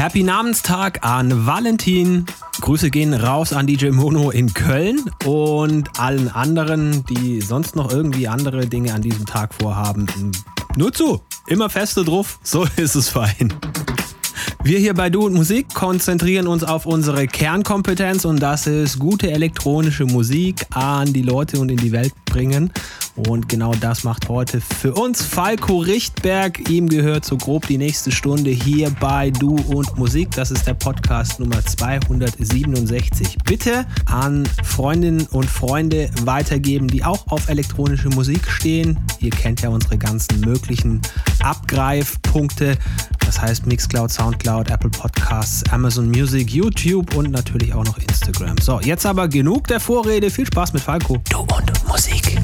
Happy Namenstag an Valentin. Grüße gehen raus an DJ Mono in Köln und allen anderen, die sonst noch irgendwie andere Dinge an diesem Tag vorhaben. Nur zu, immer feste drauf, so ist es fein. Wir hier bei Du und Musik konzentrieren uns auf unsere Kernkompetenz und das ist gute elektronische Musik an die Leute und in die Welt bringen. Und genau das macht heute für uns Falco Richtberg. Ihm gehört so grob die nächste Stunde hier bei Du und Musik. Das ist der Podcast Nummer 267. Bitte an Freundinnen und Freunde weitergeben, die auch auf elektronische Musik stehen. Ihr kennt ja unsere ganzen möglichen Abgreifpunkte. Das heißt Mixcloud, Soundcloud, Apple Podcasts, Amazon Music, YouTube und natürlich auch noch Instagram. So, jetzt aber genug der Vorrede. Viel Spaß mit Falco. Du und Musik.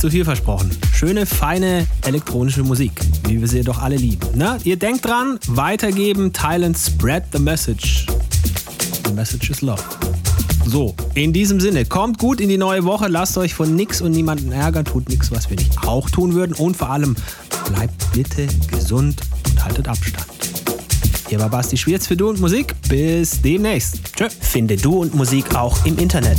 Zu viel versprochen. Schöne, feine elektronische Musik, wie wir sie doch alle lieben. Na, ihr denkt dran, weitergeben, teilen, spread the message. The message is love. So, in diesem Sinne, kommt gut in die neue Woche, lasst euch von nix und niemanden ärgern, tut nichts, was wir nicht auch tun würden und vor allem bleibt bitte gesund und haltet Abstand. Hier war Basti Schwierz für Du und Musik. Bis demnächst. Tschö. Finde Du und Musik auch im Internet.